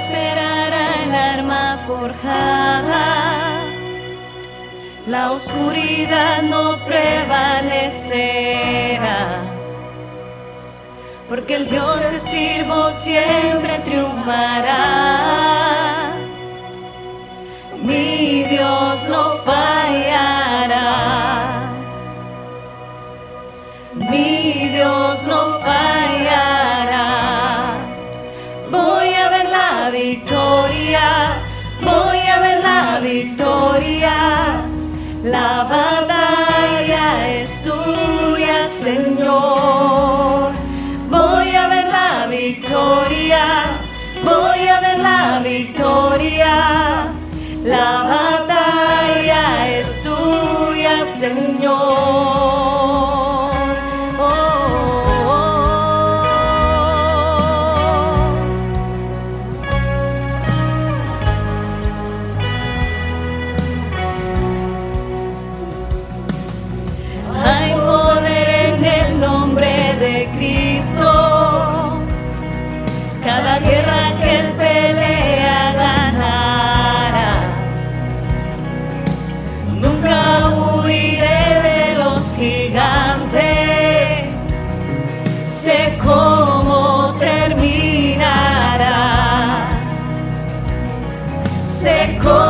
prosperará el arma forjada. La oscuridad no prevalecerá, porque el Dios que sirvo siempre triunfará. victoria, la batalla es tuya, Señor. seco.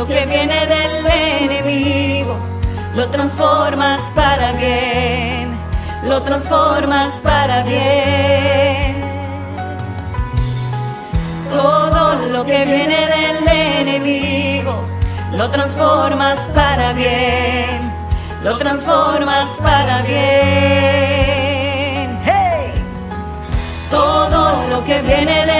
lo que viene del enemigo, lo transformas para bien, lo transformas para bien. Todo lo que viene del enemigo, lo transformas para bien, lo transformas para bien. Hey! Todo lo que viene del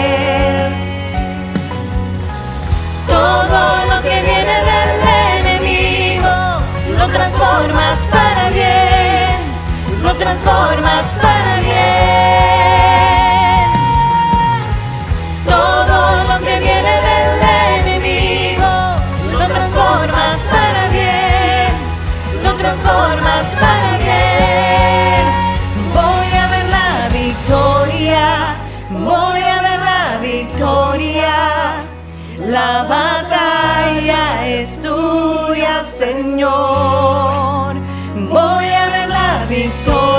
Voy a ver la victoria, voy a ver la victoria. La batalla es tuya, Señor. Voy a ver la victoria.